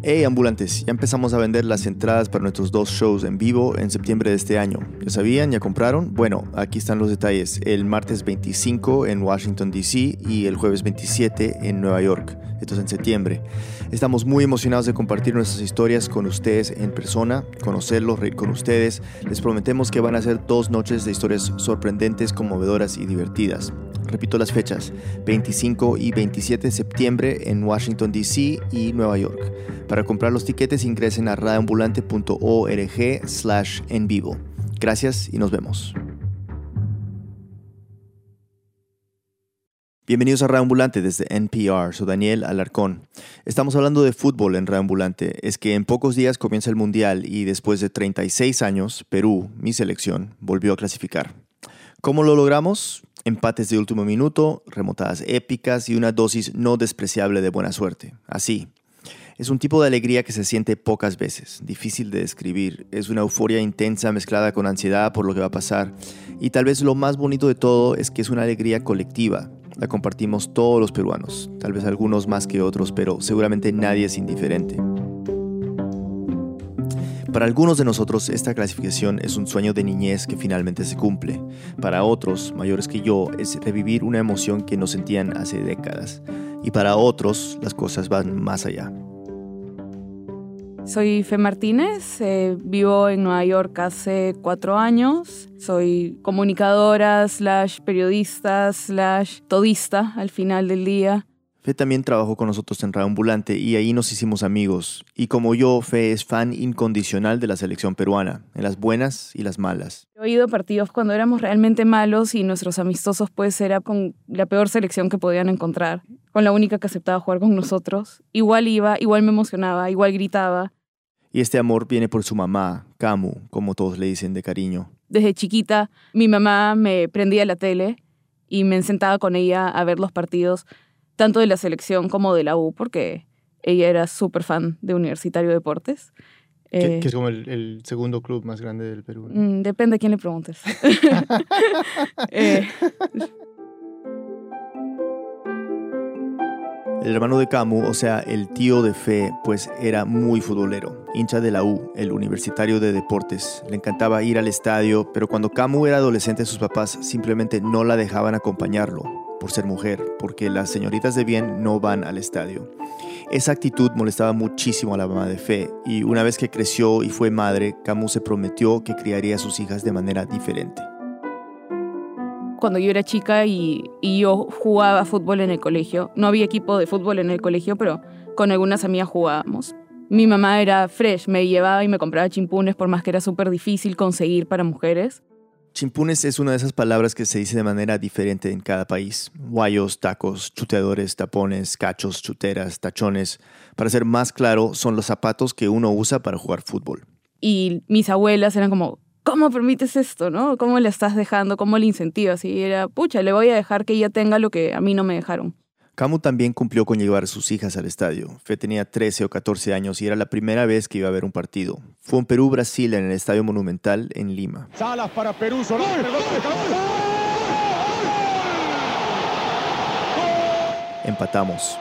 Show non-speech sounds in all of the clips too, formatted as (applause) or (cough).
Hey ambulantes, ya empezamos a vender las entradas para nuestros dos shows en vivo en septiembre de este año. ¿Ya sabían? ¿Ya compraron? Bueno, aquí están los detalles. El martes 25 en Washington, D.C. y el jueves 27 en Nueva York. Esto es en septiembre. Estamos muy emocionados de compartir nuestras historias con ustedes en persona, conocerlos, reír con ustedes. Les prometemos que van a ser dos noches de historias sorprendentes, conmovedoras y divertidas. Repito las fechas, 25 y 27 de septiembre en Washington, D.C. y Nueva York. Para comprar los tiquetes ingresen a radioambulante.org slash en vivo. Gracias y nos vemos. Bienvenidos a Radio Ambulante desde NPR, soy Daniel Alarcón. Estamos hablando de fútbol en Radio Ambulante. Es que en pocos días comienza el Mundial y después de 36 años, Perú, mi selección, volvió a clasificar. ¿Cómo lo logramos? Empates de último minuto, remontadas épicas y una dosis no despreciable de buena suerte. Así. Es un tipo de alegría que se siente pocas veces, difícil de describir. Es una euforia intensa mezclada con ansiedad por lo que va a pasar. Y tal vez lo más bonito de todo es que es una alegría colectiva. La compartimos todos los peruanos, tal vez algunos más que otros, pero seguramente nadie es indiferente. Para algunos de nosotros esta clasificación es un sueño de niñez que finalmente se cumple. Para otros, mayores que yo, es revivir una emoción que no sentían hace décadas. Y para otros, las cosas van más allá. Soy Fe Martínez, eh, vivo en Nueva York hace cuatro años. Soy comunicadora, slash periodista, slash todista al final del día. Fe también trabajó con nosotros en Radio Ambulante y ahí nos hicimos amigos. Y como yo, Fe es fan incondicional de la selección peruana, en las buenas y las malas. He ido a partidos cuando éramos realmente malos y nuestros amistosos pues era con la peor selección que podían encontrar, con la única que aceptaba jugar con nosotros. Igual iba, igual me emocionaba, igual gritaba. Y este amor viene por su mamá, Camu, como todos le dicen de cariño. Desde chiquita, mi mamá me prendía la tele y me sentaba con ella a ver los partidos tanto de la selección como de la U, porque ella era súper fan de Universitario Deportes. Que, es como el, segundo club más grande del Perú. Mm, depende a quién le preguntes. (laughs) (laughs) Eh, el hermano de Camu, o sea, el tío de Fe, pues era muy futbolero, hincha de la U, el Universitario de Deportes. Le encantaba ir al estadio, pero cuando Camu era adolescente sus papás simplemente no la dejaban acompañarlo por ser mujer, porque las señoritas de bien no van al estadio. Esa actitud molestaba muchísimo a la mamá de Fe y una vez que creció y fue madre, Camus se prometió que criaría a sus hijas de manera diferente. Cuando yo era chica y, y yo jugaba fútbol en el colegio, no había equipo de fútbol en el colegio, pero con algunas amigas jugábamos. Mi mamá era fresh, me llevaba y me compraba chimpunes por más que era súper difícil conseguir para mujeres. Chimpunes es una de esas palabras que se dice de manera diferente en cada país. Guayos, tacos, chuteadores, tapones, cachos, chuteras, tachones. Para ser más claro, son los zapatos que uno usa para jugar fútbol. Y mis abuelas eran como, ¿cómo permites esto? ¿no? ¿Cómo le estás dejando? ¿Cómo le incentivas? Y era, pucha, le voy a dejar que ella tenga lo que a mí no me dejaron. Camu también cumplió con llevar a sus hijas al estadio. Fe tenía 13 o 14 años y era la primera vez que iba a ver un partido. Fue en Perú-Brasil en el Estadio Monumental en Lima. Salas para Perú, Empatamos.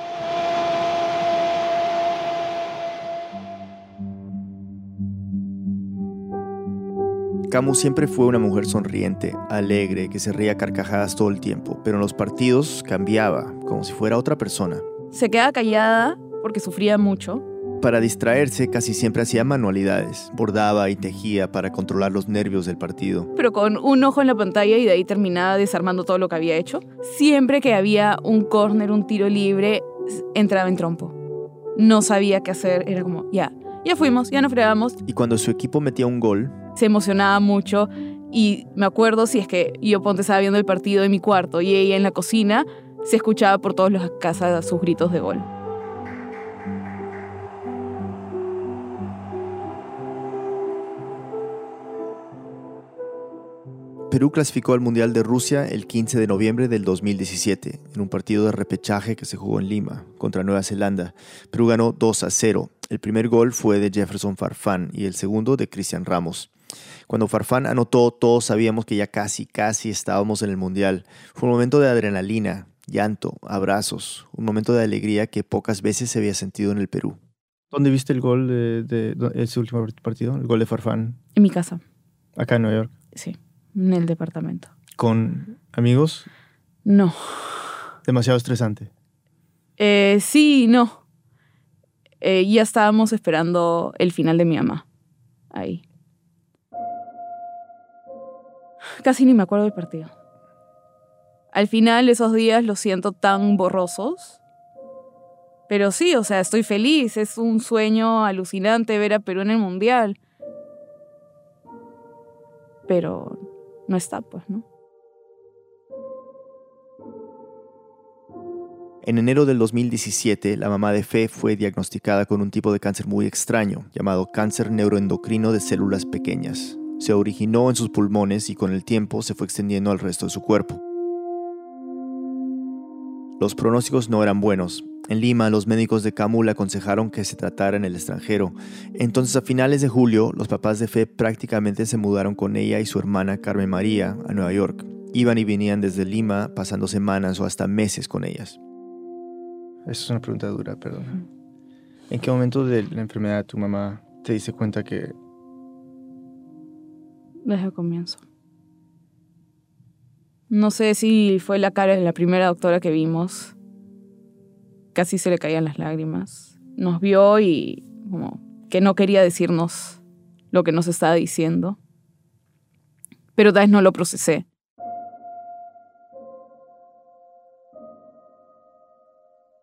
Camu siempre fue una mujer sonriente, alegre, que se ría carcajadas todo el tiempo, pero en los partidos cambiaba, como si fuera otra persona. Se quedaba callada porque sufría mucho. Para distraerse casi siempre hacía manualidades, bordaba y tejía para controlar los nervios del partido. Pero con un ojo en la pantalla y de ahí terminaba desarmando todo lo que había hecho. Siempre que había un córner, un tiro libre, entraba en trompo. No sabía qué hacer, era como, ya, ya fuimos, ya nos fregamos. Y cuando su equipo metía un gol, se emocionaba mucho y me acuerdo si es que yo ponte estaba viendo el partido en mi cuarto y ella en la cocina, se escuchaba por todas las casas sus gritos de gol. Perú clasificó al Mundial de Rusia el 15 de noviembre del 2017 en un partido de repechaje que se jugó en Lima contra Nueva Zelanda. Perú ganó 2 a 0. El primer gol fue de Jefferson Farfán y el segundo de Cristian Ramos. Cuando Farfán anotó, todos sabíamos que ya casi, casi estábamos en el Mundial. Fue un momento de adrenalina, llanto, abrazos, un momento de alegría que pocas veces se había sentido en el Perú. ¿Dónde viste el gol de, de, ese último partido? El gol de Farfán. En mi casa. Acá en Nueva York. Sí, en el departamento. ¿Con amigos? No. ¿Demasiado estresante? Eh, sí, no. Eh, ya estábamos esperando el final de mi mamá. Ahí. Casi ni me acuerdo del partido. Al final, esos días los siento tan borrosos pero sí, o sea, estoy feliz. Es un sueño alucinante ver a Perú en el Mundial. Pero no está, pues, ¿no? En enero del 2017, la mamá de Fe fue diagnosticada con un tipo de cáncer muy extraño, llamado cáncer neuroendocrino de células pequeñas. Se originó en sus pulmones y con el tiempo se fue extendiendo al resto de su cuerpo. Los pronósticos no eran buenos. En Lima, los médicos de Camu le aconsejaron que se tratara en el extranjero. Entonces, a finales de julio, los papás de Fe prácticamente se mudaron con ella y su hermana Carmen María a Nueva York. Iban y venían desde Lima, pasando semanas o hasta meses con ellas. Esa es una pregunta dura, perdón. ¿En qué momento de la enfermedad tu mamá te dice cuenta que... Desde el comienzo. No sé si fue la cara de la primera doctora que vimos. Casi se le caían las lágrimas. Nos vio y como que no quería decirnos lo que nos estaba diciendo. Pero tal vez no lo procesé.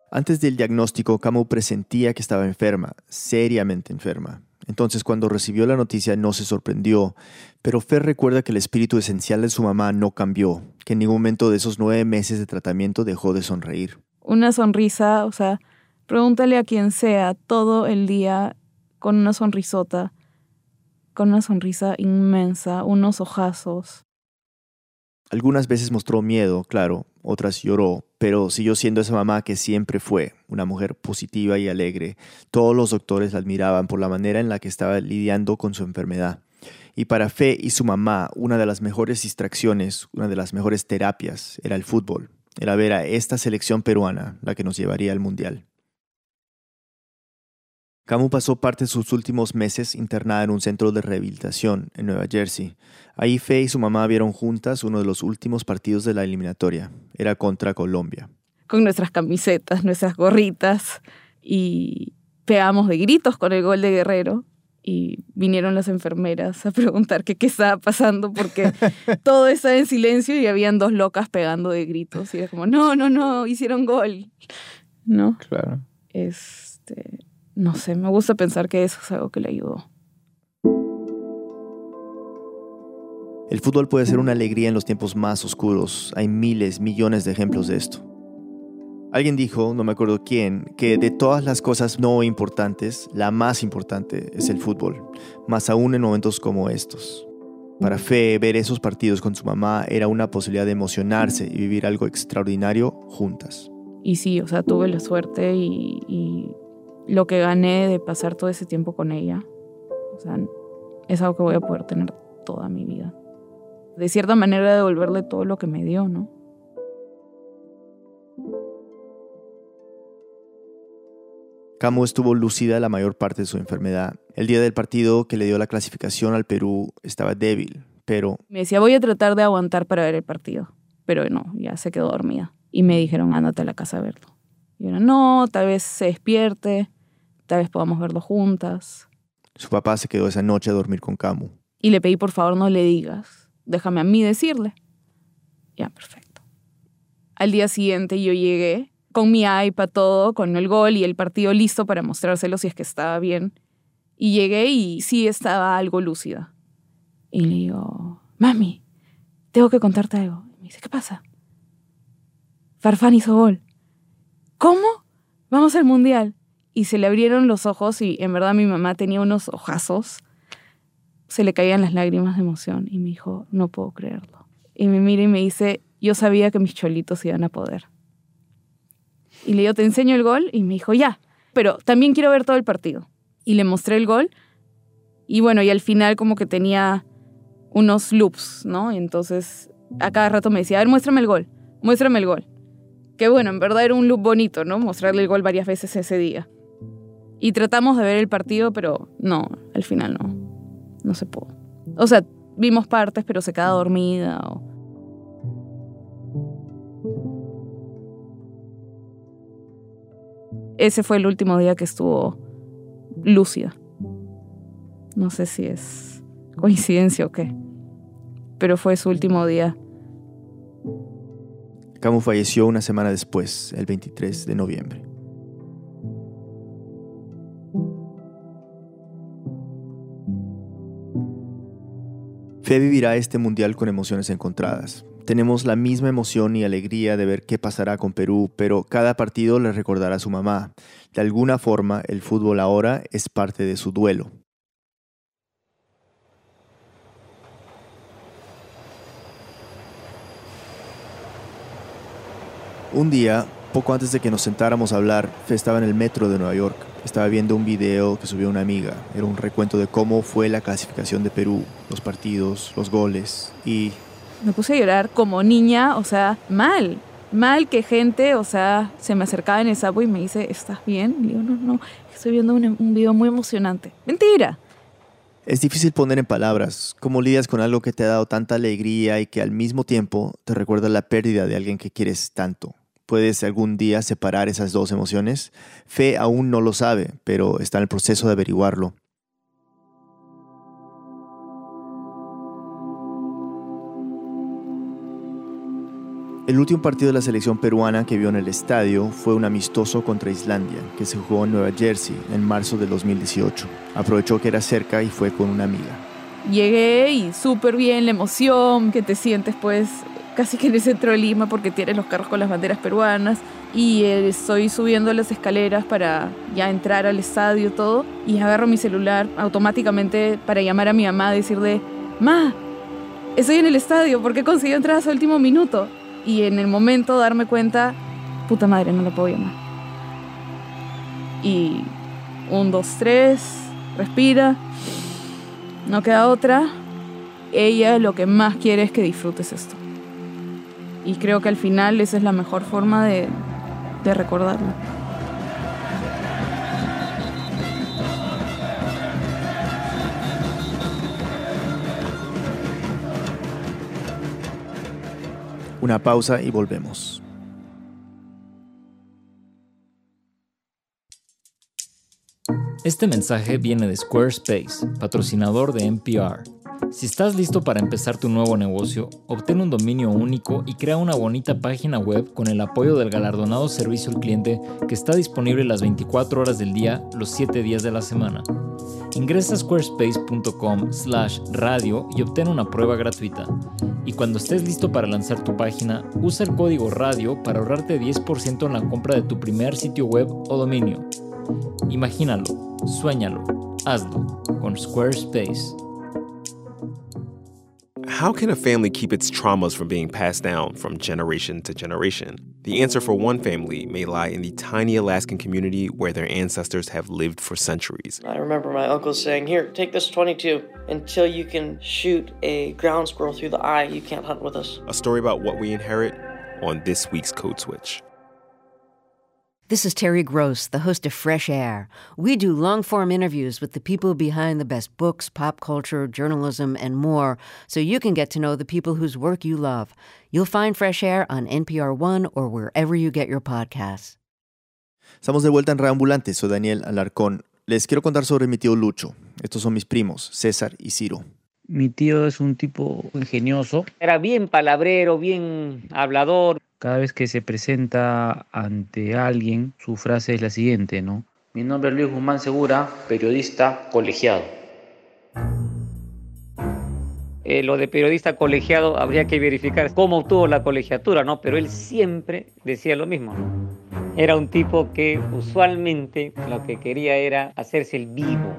Antes del diagnóstico, Camu presentía que estaba enferma, seriamente enferma. Entonces cuando recibió la noticia no se sorprendió, pero Fer recuerda que el espíritu esencial de su mamá no cambió, que en ningún momento de esos nueve meses de tratamiento dejó de sonreír. Una sonrisa, o sea, pregúntale a quien sea todo el día con una sonrisota, con una sonrisa inmensa, unos ojazos. Algunas veces mostró miedo, claro, otras lloró, pero siguió siendo esa mamá que siempre fue, una mujer positiva y alegre. Todos los doctores la admiraban por la manera en la que estaba lidiando con su enfermedad. Y para Fe y su mamá, una de las mejores distracciones, una de las mejores terapias era el fútbol, era ver a esta selección peruana la que nos llevaría al Mundial. Camu pasó parte de sus últimos meses internada en un centro de rehabilitación en Nueva Jersey. Ahí Fe y su mamá vieron juntas uno de los últimos partidos de la eliminatoria. Era contra Colombia. Con nuestras camisetas, nuestras gorritas y pegamos de gritos con el gol de Guerrero. Y vinieron las enfermeras a preguntar qué estaba pasando porque (laughs) todo estaba en silencio y habían dos locas pegando de gritos. Y era como, no, no, no, hicieron gol. ¿No? Claro. Este, no sé, me gusta pensar que eso es algo que le ayudó. El fútbol puede ser una alegría en los tiempos más oscuros. Hay miles, millones de ejemplos de esto. Alguien dijo, no me acuerdo quién, que de todas las cosas no importantes, la más importante es el fútbol, más aún en momentos como estos. Para Fe, ver esos partidos con su mamá era una posibilidad de emocionarse y vivir algo extraordinario juntas. Y sí, o sea, tuve la suerte y, lo que gané de pasar todo ese tiempo con ella. O sea, es algo que voy a poder tener toda mi vida. De cierta manera devolverle todo lo que me dio, ¿no? Camu estuvo lúcida la mayor parte de su enfermedad. El día del partido que le dio la clasificación al Perú estaba débil, pero... Me decía, voy a tratar de aguantar para ver el partido. Pero no, ya se quedó dormida. Y me dijeron, ándate a la casa a verlo. Y yo, no, tal vez se despierte tal vez podamos verlo juntas. Su papá se quedó esa noche a dormir con Camu. Y le pedí, por favor, no le digas. Déjame a mí decirle. Ya, perfecto. Al día siguiente yo llegué con mi iPad todo, con el gol y el partido listo para mostrárselo si es que estaba bien. Y llegué y sí estaba algo lúcida. Y le digo, mami, tengo que contarte algo. Y me dice, ¿qué pasa? Farfán hizo gol. ¿Cómo? Vamos al mundial y se le abrieron los ojos y en verdad mi mamá tenía unos ojazos. Se le caían las lágrimas de emoción y me dijo, no puedo creerlo. Y me mira y me dice, yo sabía que mis cholitos iban a poder. Y le digo, te enseño el gol y me dijo, ya, pero también quiero ver todo el partido. Y le mostré el gol y bueno, y al final como que tenía unos loops, ¿no? Y entonces a cada rato me decía, a ver, muéstrame el gol, muéstrame el gol. Que bueno, en verdad era un loop bonito, ¿no? Mostrarle el gol varias veces ese día. Y tratamos de ver el partido, pero no, al final no. No se pudo. O sea, vimos partes, pero se queda dormida. Ese fue el último día que estuvo lúcida. No sé si es coincidencia o qué, pero fue su último día. Camus falleció una semana después, el 23 de noviembre. Fe vivirá este mundial con emociones encontradas. Tenemos la misma emoción y alegría de ver qué pasará con Perú, pero cada partido le recordará a su mamá. De alguna forma, el fútbol ahora es parte de su duelo. Un día, poco antes de que nos sentáramos a hablar, estaba en el metro de Nueva York. Estaba viendo un video que subió una amiga. Era un recuento de cómo fue la clasificación de Perú, los partidos, los goles y... Me puse a llorar como niña, o sea, mal. Mal que gente, o sea, se me acercaba en el sapo y me dice, ¿estás bien? Y digo, no, no, estoy viendo un, un video muy emocionante. Mentira. Es difícil poner en palabras cómo lidias con algo que te ha dado tanta alegría y que al mismo tiempo te recuerda la pérdida de alguien que quieres tanto. ¿Puedes algún día separar esas dos emociones? Fe aún no lo sabe, pero está en el proceso de averiguarlo. El último partido de la selección peruana que vio en el estadio fue un amistoso contra Islandia, que se jugó en Nueva Jersey en marzo de 2018. Aprovechó que era cerca y fue con una amiga. Llegué y súper bien la emoción que te sientes pues casi que en el centro de Lima porque tiene los carros con las banderas peruanas y eh, estoy subiendo las escaleras para ya entrar al estadio todo y agarro mi celular automáticamente para llamar a mi mamá decirle, ma, estoy en el estadio, ¿por qué conseguí entrar a último minuto? Y en el momento darme cuenta, puta madre, no la puedo llamar. Y un, dos, tres, respira, no queda otra. Ella lo que más quiere es que disfrutes esto. Y creo que al final esa es la mejor forma de, de recordarlo. Una pausa y volvemos. Este mensaje viene de Squarespace, patrocinador de NPR. Si estás listo para empezar tu nuevo negocio, obtén un dominio único y crea una bonita página web con el apoyo del galardonado servicio al cliente que está disponible las 24 horas del día, los 7 días de la semana. Ingresa a squarespace.com slash radio y obtén una prueba gratuita. Y cuando estés listo para lanzar tu página, usa el código radio para ahorrarte 10% en la compra de tu primer sitio web o dominio. Imagínalo, suéñalo, hazlo con Squarespace. How can a family keep its traumas from being passed down from generation to generation? The answer for one family may lie in the tiny Alaskan community where their ancestors have lived for centuries. I remember my uncle saying, Here, take this 22. Until you can shoot a ground squirrel through the eye, you can't hunt with us. A story about what we inherit on this week's Code Switch. This is Terry Gross, the host of Fresh Air. We do long form interviews with the people behind the best books, pop culture, journalism, and more, so you can get to know the people whose work you love. You'll find Fresh Air on NPR One or wherever you get your podcasts. Estamos de vuelta en Reambulante, soy Daniel Alarcón. Les quiero contar sobre mi tío Lucho. Estos son mis primos, César y Ciro. Mi tío es un tipo ingenioso. Era bien palabrero, bien hablador. Cada vez que se presenta ante alguien, su frase es la siguiente, ¿no? Mi nombre es Luis Guzmán Segura, periodista colegiado. Eh, lo de periodista colegiado habría que verificar cómo obtuvo la colegiatura, ¿no? Pero él siempre decía lo mismo, ¿no? Era un tipo que usualmente lo que quería era hacerse el vivo,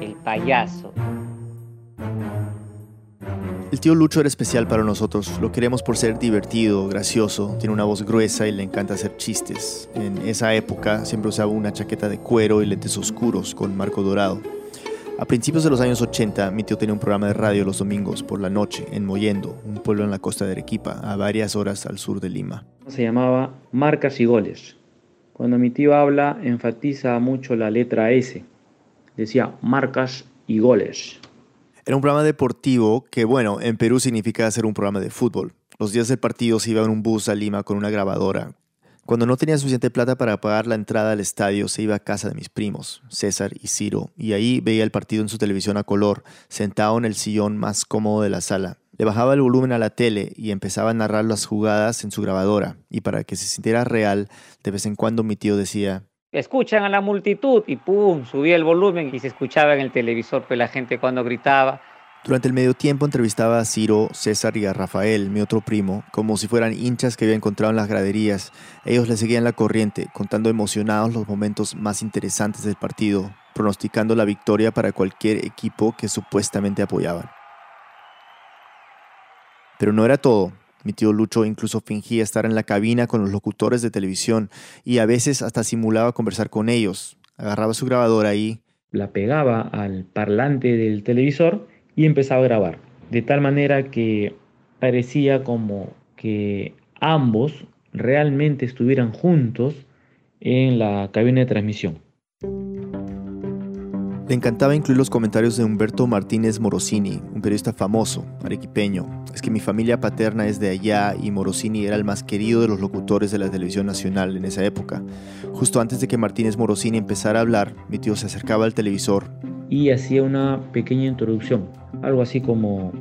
el payaso, el tío Lucho era especial para nosotros. Lo queremos por ser divertido, gracioso, tiene una voz gruesa y le encanta hacer chistes. En esa época siempre usaba una chaqueta de cuero y lentes oscuros con marco dorado. A principios de los años 80, mi tío tenía un programa de radio los domingos por la noche en Moyendo, un pueblo en la costa de Arequipa, a varias horas al sur de Lima. Se llamaba Marcas y Goles. Cuando mi tío habla, enfatiza mucho la letra S. Decía marcas y goles. Era un programa deportivo que, bueno, en Perú significa hacer un programa de fútbol. Los días del partido se iba en un bus a Lima con una grabadora. Cuando no tenía suficiente plata para pagar la entrada al estadio, se iba a casa de mis primos, César y Ciro, y ahí veía el partido en su televisión a color, sentado en el sillón más cómodo de la sala. Le bajaba el volumen a la tele y empezaba a narrar las jugadas en su grabadora, y para que se sintiera real, de vez en cuando mi tío decía, escuchan a la multitud y pum, subía el volumen y se escuchaba en el televisor pues la gente cuando gritaba. Durante el medio tiempo entrevistaba a Ciro, César y a Rafael, mi otro primo, como si fueran hinchas que había encontrado en las graderías. Ellos le seguían la corriente, contando emocionados los momentos más interesantes del partido, pronosticando la victoria para cualquier equipo que supuestamente apoyaban. Pero no era todo. Mi tío Lucho incluso fingía estar en la cabina con los locutores de televisión y a veces hasta simulaba conversar con ellos. Agarraba su grabadora y... La pegaba al parlante del televisor y empezaba a grabar. De tal manera que parecía como que ambos realmente estuvieran juntos en la cabina de transmisión. Le encantaba incluir los comentarios de Humberto Martínez Morosini, un periodista famoso, arequipeño. Es que mi familia paterna es de allá y Morosini era el más querido de los locutores de la televisión nacional en esa época. Justo antes de que Martínez Morosini empezara a hablar, mi tío se acercaba al televisor y hacía una pequeña introducción, algo así como,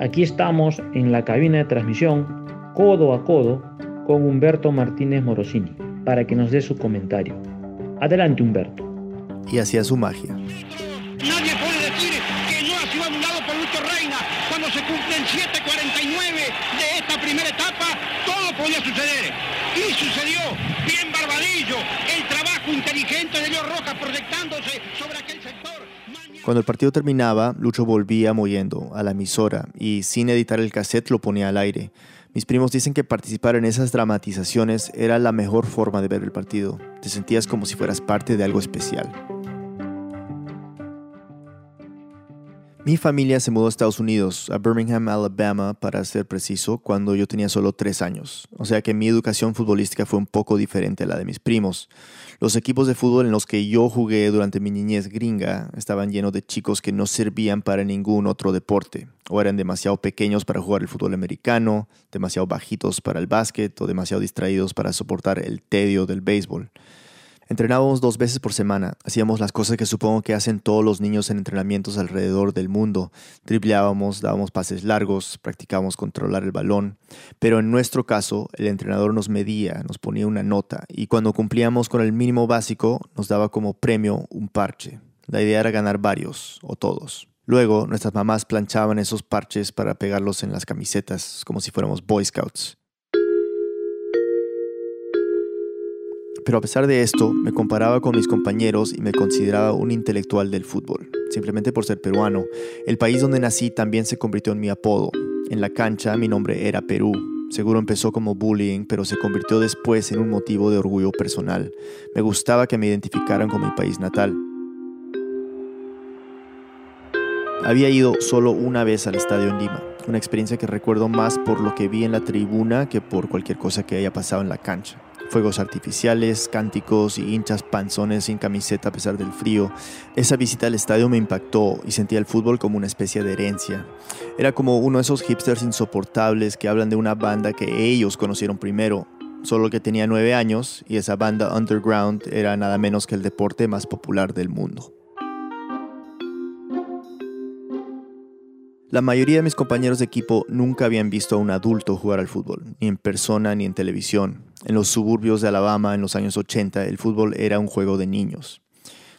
aquí estamos en la cabina de transmisión, codo a codo, con Humberto Martínez Morosini, para que nos dé su comentario. Adelante Humberto y hacía su magia. Nadie puede decir que no ha sido anulado por Lucho Reina. Cuando se cumplen 7.49 de esta primera etapa, todo podía suceder. Y sucedió. Bien Barbadillo. El trabajo inteligente de Dios Rojas proyectándose sobre aquel sector. Cuando el partido terminaba, Lucho volvía moviendo a la emisora y sin editar el cassette lo ponía al aire. Mis primos dicen que participar en esas dramatizaciones era la mejor forma de ver el partido. Te sentías como si fueras parte de algo especial. Mi familia se mudó a Estados Unidos, a Birmingham, Alabama, para ser preciso, cuando yo tenía solo tres años. O sea que mi educación futbolística fue un poco diferente a la de mis primos. Los equipos de fútbol en los que yo jugué durante mi niñez gringa estaban llenos de chicos que no servían para ningún otro deporte, o eran demasiado pequeños para jugar el fútbol americano, demasiado bajitos para el básquet o demasiado distraídos para soportar el tedio del béisbol. Entrenábamos dos veces por semana, hacíamos las cosas que supongo que hacen todos los niños en entrenamientos alrededor del mundo. Dribleábamos, dábamos pases largos, practicábamos controlar el balón, pero en nuestro caso el entrenador nos medía, nos ponía una nota y cuando cumplíamos con el mínimo básico nos daba como premio un parche. La idea era ganar varios o todos. Luego nuestras mamás planchaban esos parches para pegarlos en las camisetas como si fuéramos Boy Scouts. Pero a pesar de esto, me comparaba con mis compañeros y me consideraba un intelectual del fútbol, simplemente por ser peruano. El país donde nací también se convirtió en mi apodo. En la cancha mi nombre era Perú. Seguro empezó como bullying, pero se convirtió después en un motivo de orgullo personal. Me gustaba que me identificaran con mi país natal. Había ido solo una vez al estadio en Lima, una experiencia que recuerdo más por lo que vi en la tribuna que por cualquier cosa que haya pasado en la cancha fuegos artificiales, cánticos y hinchas panzones sin camiseta a pesar del frío. Esa visita al estadio me impactó y sentía el fútbol como una especie de herencia. Era como uno de esos hipsters insoportables que hablan de una banda que ellos conocieron primero, solo que tenía nueve años y esa banda underground era nada menos que el deporte más popular del mundo. La mayoría de mis compañeros de equipo nunca habían visto a un adulto jugar al fútbol, ni en persona ni en televisión. En los suburbios de Alabama en los años 80 el fútbol era un juego de niños.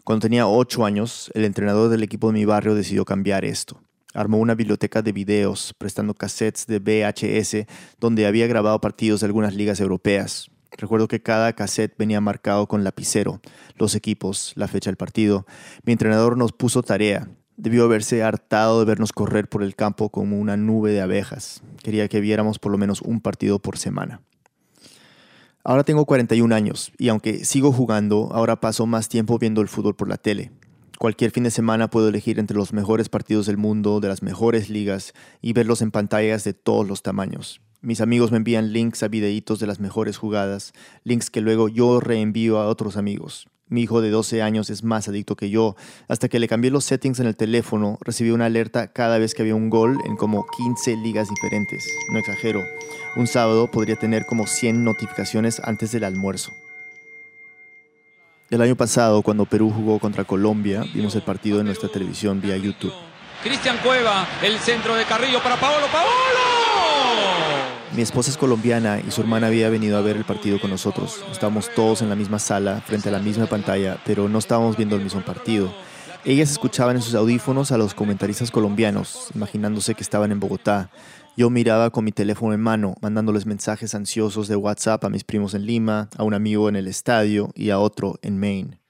Cuando tenía 8 años, el entrenador del equipo de mi barrio decidió cambiar esto. Armó una biblioteca de videos, prestando cassettes de VHS donde había grabado partidos de algunas ligas europeas. Recuerdo que cada cassette venía marcado con lapicero, los equipos, la fecha del partido. Mi entrenador nos puso tarea, Debió haberse hartado de vernos correr por el campo como una nube de abejas. Quería que viéramos por lo menos un partido por semana. Ahora tengo 41 años y aunque sigo jugando, ahora paso más tiempo viendo el fútbol por la tele. Cualquier fin de semana puedo elegir entre los mejores partidos del mundo, de las mejores ligas y verlos en pantallas de todos los tamaños. Mis amigos me envían links a videitos de las mejores jugadas, links que luego yo reenvío a otros amigos. Mi hijo de 12 años es más adicto que yo. Hasta que le cambié los settings en el teléfono, recibí una alerta cada vez que había un gol en como 15 ligas diferentes. No exagero. Un sábado podría tener como 100 notificaciones antes del almuerzo. El año pasado, cuando Perú jugó contra Colombia, vimos el partido en nuestra televisión vía YouTube. Cristian Cueva, el centro de Carrillo para Paolo. ¡Paolo! Mi esposa es colombiana y su hermana había venido a ver el partido con nosotros. Estábamos todos en la misma sala, frente a la misma pantalla, pero no estábamos viendo el mismo partido. Ellas escuchaban en sus audífonos a los comentaristas colombianos, imaginándose que estaban en Bogotá. Yo miraba con mi teléfono en mano, mandándoles mensajes ansiosos de WhatsApp a mis primos en Lima, a un amigo en el estadio y a otro en Maine.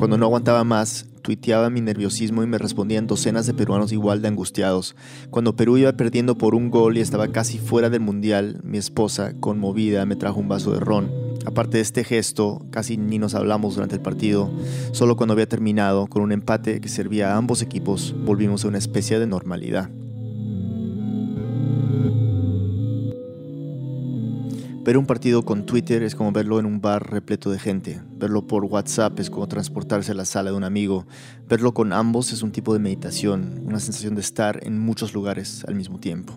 Cuando no aguantaba más, tuiteaba mi nerviosismo y me respondían docenas de peruanos igual de angustiados. Cuando Perú iba perdiendo por un gol y estaba casi fuera del mundial, mi esposa, conmovida, me trajo un vaso de ron. Aparte de este gesto, casi ni nos hablamos durante el partido. Solo cuando había terminado, con un empate que servía a ambos equipos, volvimos a una especie de normalidad. Ver un partido con Twitter es como verlo en un bar repleto de gente. Verlo por WhatsApp es como transportarse a la sala de un amigo. Verlo con ambos es un tipo de meditación, una sensación de estar en muchos lugares al mismo tiempo.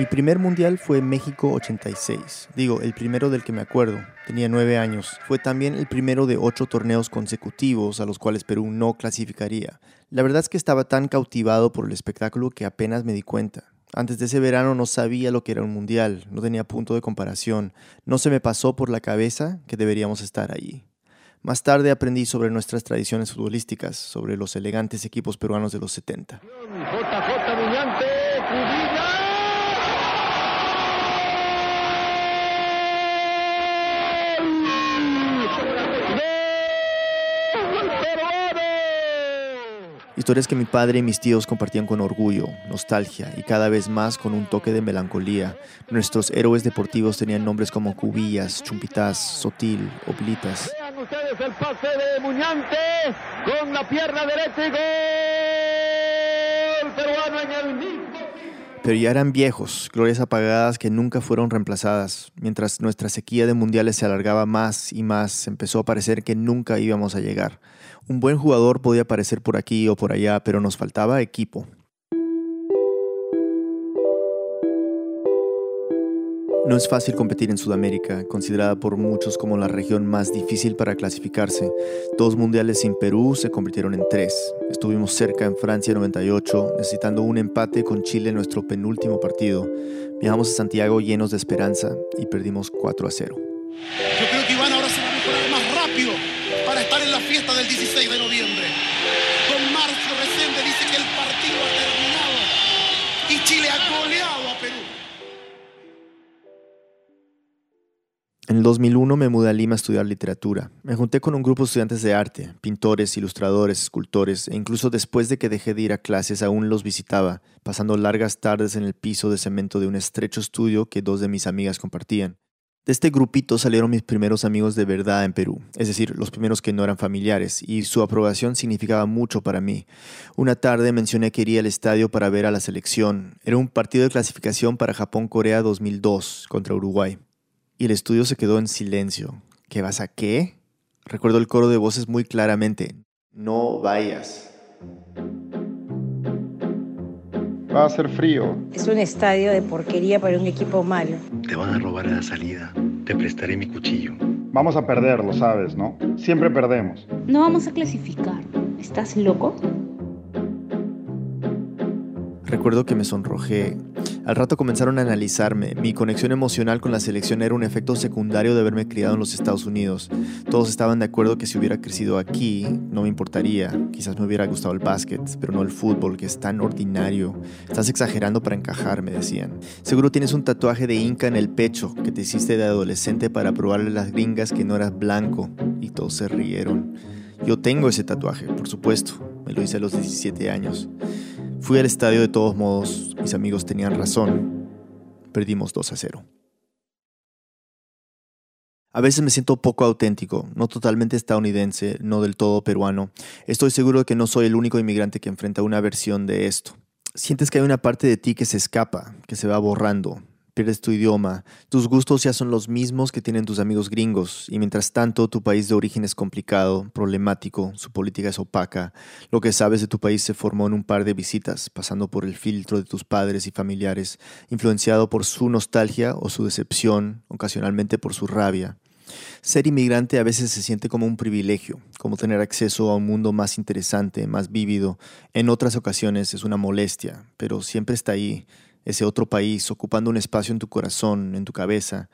Mi primer mundial fue México 86. Digo, el primero del que me acuerdo. Tenía nueve años. Fue también el primero de ocho torneos consecutivos a los cuales Perú no clasificaría. La verdad es que estaba tan cautivado por el espectáculo que apenas me di cuenta. Antes de ese verano no sabía lo que era un mundial, no tenía punto de comparación, no se me pasó por la cabeza que deberíamos estar allí. Más tarde aprendí sobre nuestras tradiciones futbolísticas, sobre los elegantes equipos peruanos de los 70. Historias que mi padre y mis tíos compartían con orgullo, nostalgia y cada vez más con un toque de melancolía. Nuestros héroes deportivos tenían nombres como Cubillas, Chumpitas, Sotil, Oblitas. Vean ustedes el pase de Muñante con la pierna derecha y gol peruano en el mismo. Pero ya eran viejos, glorias apagadas que nunca fueron reemplazadas. Mientras nuestra sequía de mundiales se alargaba más y más, empezó a parecer que nunca íbamos a llegar. Un buen jugador podía aparecer por aquí o por allá, pero nos faltaba equipo. No es fácil competir en Sudamérica, considerada por muchos como la región más difícil para clasificarse. Dos mundiales sin Perú se convirtieron en tres. Estuvimos cerca en Francia 98, necesitando un empate con Chile en nuestro penúltimo partido. Viajamos a Santiago llenos de esperanza y perdimos 4 a 0. Yo creo que Iván ahora se va a mejorar más rápido para estar en la fiesta del 16 de noviembre. Don Marcio Resende dice que el partido ha terminado y Chile ha goleado el 2001 me mudé a Lima a estudiar literatura. Me junté con un grupo de estudiantes de arte, pintores, ilustradores, escultores, e incluso después de que dejé de ir a clases aún los visitaba, pasando largas tardes en el piso de cemento de un estrecho estudio que dos de mis amigas compartían. De este grupito salieron mis primeros amigos de verdad en Perú, es decir, los primeros que no eran familiares, y su aprobación significaba mucho para mí. Una tarde mencioné que iría al estadio para ver a la selección. Era un partido de clasificación para Japón-Corea 2002 contra Uruguay. Y el estudio se quedó en silencio. ¿Qué vas a qué? Recuerdo el coro de voces muy claramente. No vayas. Va a ser frío. Es un estadio de porquería para un equipo malo. Te van a robar a la salida. Te prestaré mi cuchillo. Vamos a perder, lo sabes, ¿no? Siempre perdemos. No vamos a clasificar. ¿Estás loco? Recuerdo que me sonrojé. Al rato comenzaron a analizarme. Mi conexión emocional con la selección era un efecto secundario de haberme criado en los Estados Unidos. Todos estaban de acuerdo que si hubiera crecido aquí, no me importaría. Quizás me hubiera gustado el básquet, pero no el fútbol, que es tan ordinario. Estás exagerando para encajar, me decían. Seguro tienes un tatuaje de Inca en el pecho que te hiciste de adolescente para probarle a las gringas que no eras blanco. Y todos se rieron. Yo tengo ese tatuaje, por supuesto. Me lo hice a los 17 años. Fui al estadio de todos modos, mis amigos tenían razón. Perdimos 2 a 0. A veces me siento poco auténtico, no totalmente estadounidense, no del todo peruano. Estoy seguro de que no soy el único inmigrante que enfrenta una versión de esto. Sientes que hay una parte de ti que se escapa, que se va borrando, pierdes tu idioma, tus gustos ya son los mismos que tienen tus amigos gringos, y mientras tanto tu país de origen es complicado, problemático, su política es opaca, lo que sabes de tu país se formó en un par de visitas, pasando por el filtro de tus padres y familiares, influenciado por su nostalgia o su decepción, ocasionalmente por su rabia. Ser inmigrante a veces se siente como un privilegio, como tener acceso a un mundo más interesante, más vívido. En otras ocasiones es una molestia, pero siempre está ahí, ese otro país, ocupando un espacio en tu corazón, en tu cabeza.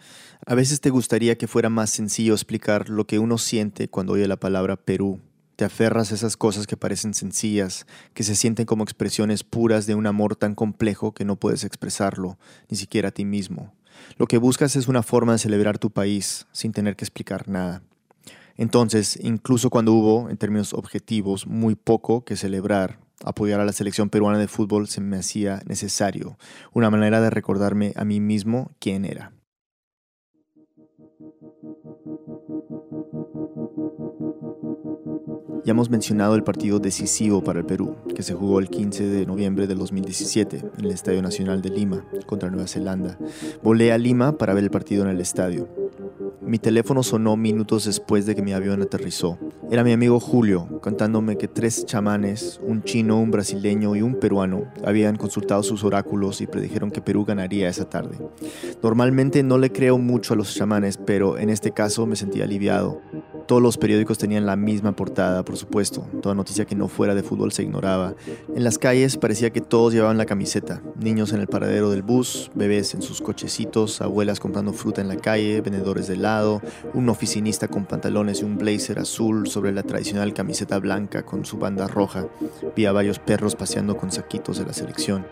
A veces te gustaría que fuera más sencillo explicar lo que uno siente cuando oye la palabra Perú. Te aferras a esas cosas que parecen sencillas, que se sienten como expresiones puras de un amor tan complejo que no puedes expresarlo, ni siquiera a ti mismo. Lo que buscas es una forma de celebrar tu país sin tener que explicar nada. Entonces, incluso cuando hubo, en términos objetivos, muy poco que celebrar, apoyar a la selección peruana de fútbol se me hacía necesario, una manera de recordarme a mí mismo quién era. Ya hemos mencionado el partido decisivo para el Perú, que se jugó el 15 de noviembre del 2017 en el Estadio Nacional de Lima contra Nueva Zelanda. Volé a Lima para ver el partido en el estadio. Mi teléfono sonó minutos después de que mi avión aterrizó. Era mi amigo Julio contándome que tres chamanes, un chino, un brasileño y un peruano, habían consultado sus oráculos y predijeron que Perú ganaría esa tarde. Normalmente no le creo mucho a los chamanes, pero en este caso me sentí aliviado. Todos los periódicos tenían la misma portada, por supuesto. Toda noticia que no fuera de fútbol se ignoraba. En las calles parecía que todos llevaban la camiseta. Niños en el paradero del bus, bebés en sus cochecitos, abuelas comprando fruta en la calle, vendedores de helado un oficinista con pantalones y un blazer azul sobre la tradicional camiseta blanca con su banda roja. Vi varios perros paseando con saquitos de la selección.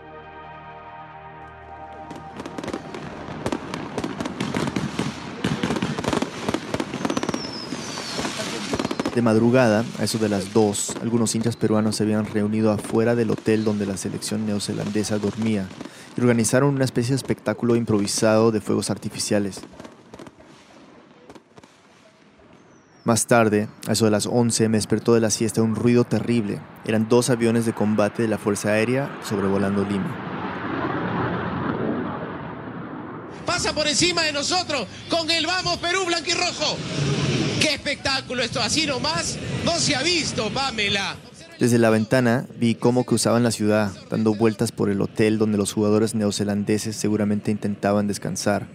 De madrugada, a eso de las 2, algunos hinchas peruanos se habían reunido afuera del hotel donde la selección neozelandesa dormía y organizaron una especie de espectáculo improvisado de fuegos artificiales. Más tarde, a eso de las 11, me despertó de la siesta un ruido terrible. Eran dos aviones de combate de la Fuerza Aérea sobrevolando Lima. Pasa por encima de nosotros con el Vamos Perú Blanquirrojo. ¡Qué espectáculo esto! Así nomás no se ha visto, Pamela. Desde la ventana vi cómo cruzaban la ciudad, dando vueltas por el hotel donde los jugadores neozelandeses seguramente intentaban descansar.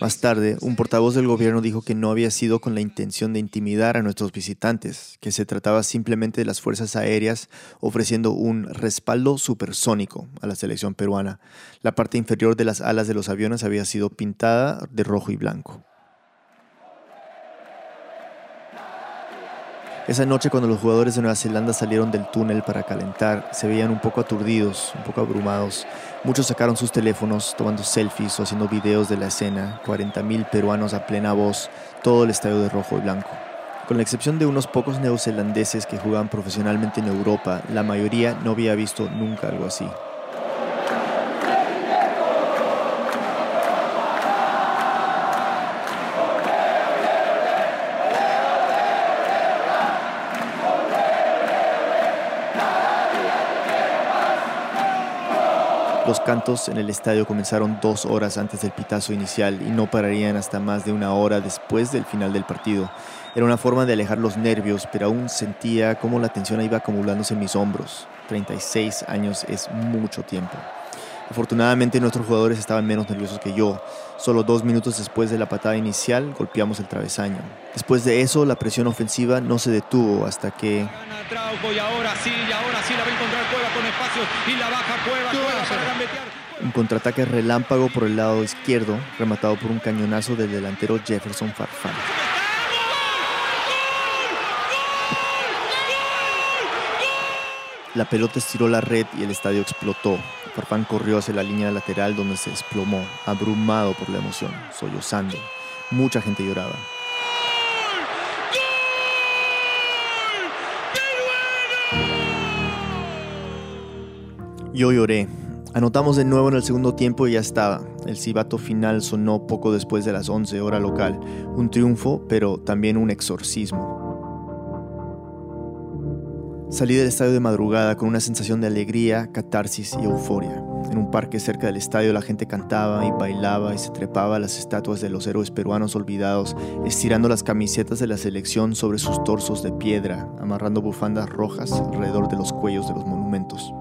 Más tarde, un portavoz del gobierno dijo que no había sido con la intención de intimidar a nuestros visitantes, que se trataba simplemente de las fuerzas aéreas ofreciendo un respaldo supersónico a la selección peruana. La parte inferior de las alas de los aviones había sido pintada de rojo y blanco. Esa noche cuando los jugadores de Nueva Zelanda salieron del túnel para calentar, se veían un poco aturdidos, un poco abrumados. Muchos sacaron sus teléfonos tomando selfies o haciendo videos de la escena, 40.000 peruanos a plena voz, todo el estadio de rojo y blanco. Con la excepción de unos pocos neozelandeses que jugaban profesionalmente en Europa, la mayoría no había visto nunca algo así. Los cantos en el estadio comenzaron dos horas antes del pitazo inicial y no pararían hasta más de una hora después del final del partido. Era una forma de alejar los nervios, pero aún sentía cómo la tensión iba acumulándose en mis hombros. 36 años es mucho tiempo. Afortunadamente nuestros jugadores estaban menos nerviosos que yo. Solo dos minutos después de la patada inicial golpeamos el travesaño. Después de eso la presión ofensiva no se detuvo hasta que... con espacio y la baja Cueva, Cueva para gambetear. Un contraataque relámpago por el lado izquierdo, rematado por un cañonazo del delantero Jefferson Farfán. La pelota estiró la red y el estadio explotó. Farfán corrió hacia la línea lateral donde se desplomó, abrumado por la emoción, sollozando. Mucha gente lloraba. Yo lloré. Anotamos de nuevo en el segundo tiempo y ya estaba. El cibato final sonó poco después de las 11 hora local. Un triunfo, pero también un exorcismo. Salí del estadio de madrugada con una sensación de alegría, catarsis y euforia. En un parque cerca del estadio la gente cantaba y bailaba y se trepaba a las estatuas de los héroes peruanos olvidados, estirando las camisetas de la selección sobre sus torsos de piedra, amarrando bufandas rojas alrededor de los cuellos de los monumentos.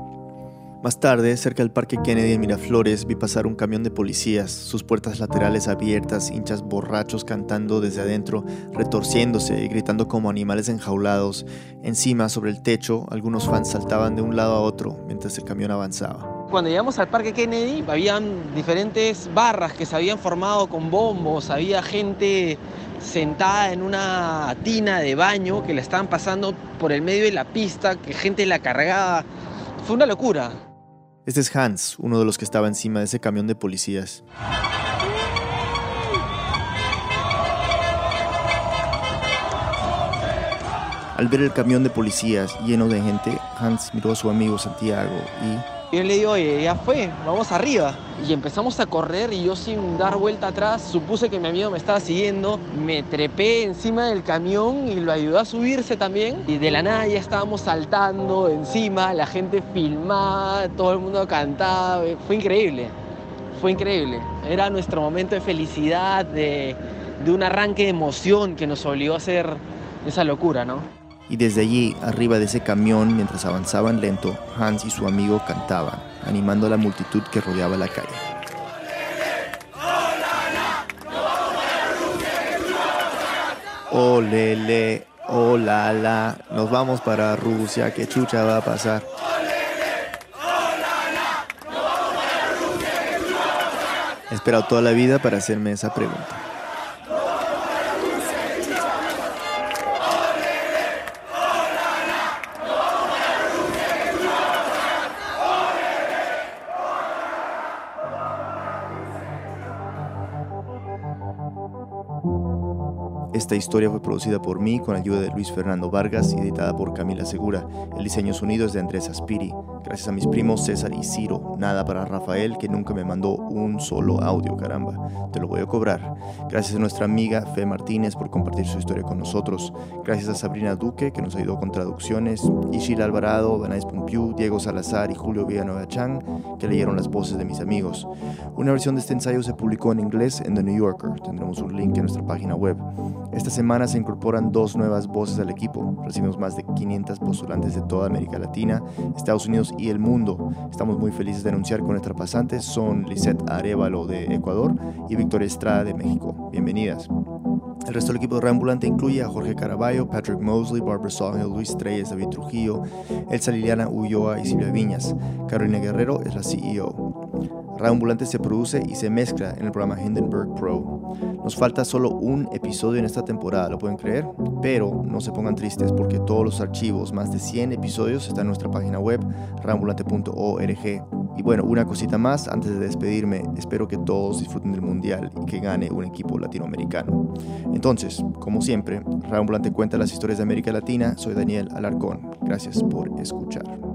Más tarde, cerca del Parque Kennedy en Miraflores, vi pasar un camión de policías, sus puertas laterales abiertas, hinchas borrachos cantando desde adentro, retorciéndose y gritando como animales enjaulados. Encima, sobre el techo, algunos fans saltaban de un lado a otro mientras el camión avanzaba. Cuando llegamos al Parque Kennedy, habían diferentes barras que se habían formado con bombos, había gente sentada en una tina de baño que la estaban pasando por el medio de la pista, que gente la cargaba. Fue una locura. Este es Hans, uno de los que estaba encima de ese camión de policías. Al ver el camión de policías lleno de gente, Hans miró a su amigo Santiago y... Yo le digo, oye, ya fue, vamos arriba. Y empezamos a correr y yo sin dar vuelta atrás supuse que mi amigo me estaba siguiendo. Me trepé encima del camión y lo ayudó a subirse también. Y de la nada ya estábamos saltando encima, la gente filmaba, todo el mundo cantaba. Fue increíble, fue increíble. Era nuestro momento de felicidad, de, de un arranque de emoción que nos obligó a hacer esa locura, ¿no? Y desde allí, arriba de ese camión, mientras avanzaban lento, Hans y su amigo cantaban, animando a la multitud que rodeaba la calle. Olele, olala, nos vamos para Rusia, ¿qué chucha va a pasar? He esperado toda la vida para hacerme esa pregunta. Historia fue producida por mí con ayuda de Luis Fernando Vargas y editada por Camila Segura. El diseño sonido es de Andrés Aspiri. Gracias a mis primos César y Ciro. Nada para Rafael que nunca me mandó un solo audio, caramba. Te lo voy a cobrar. Gracias a nuestra amiga Fe Martínez por compartir su historia con nosotros. Gracias a Sabrina Duque que nos ayudó con traducciones. Ishil Alvarado, Vanais Pumpiu, Diego Salazar y Julio Villanueva Chang que leyeron las voces de mis amigos. Una versión de este ensayo se publicó en inglés en The New Yorker. Tendremos un link en nuestra página web. Esta semana se incorporan dos nuevas voces al equipo. Recibimos más de 500 postulantes de toda América Latina, Estados Unidos y el mundo. Estamos muy felices de anunciar que nuestras pasantes son Lisette Arevalo de Ecuador y Victoria Estrada de México. Bienvenidas. El resto del equipo de Reambulante incluye a Jorge Caraballo, Patrick Mosley, Barbara Sawhill, Luis Treyes, David Trujillo, Elsa Liliana Ulloa y Silvia Viñas. Carolina Guerrero es la CEO. Reambulante se produce y se mezcla en el programa Hindenburg Pro. Nos falta solo un episodio en esta temporada, ¿lo pueden creer? Pero no se pongan tristes porque todos los archivos, más de 100 episodios, están en nuestra página web, reambulante.org. Y bueno, una cosita más antes de despedirme, espero que todos disfruten del Mundial y que gane un equipo latinoamericano. Entonces, como siempre, Reambulante cuenta las historias de América Latina, soy Daniel Alarcón. Gracias por escuchar.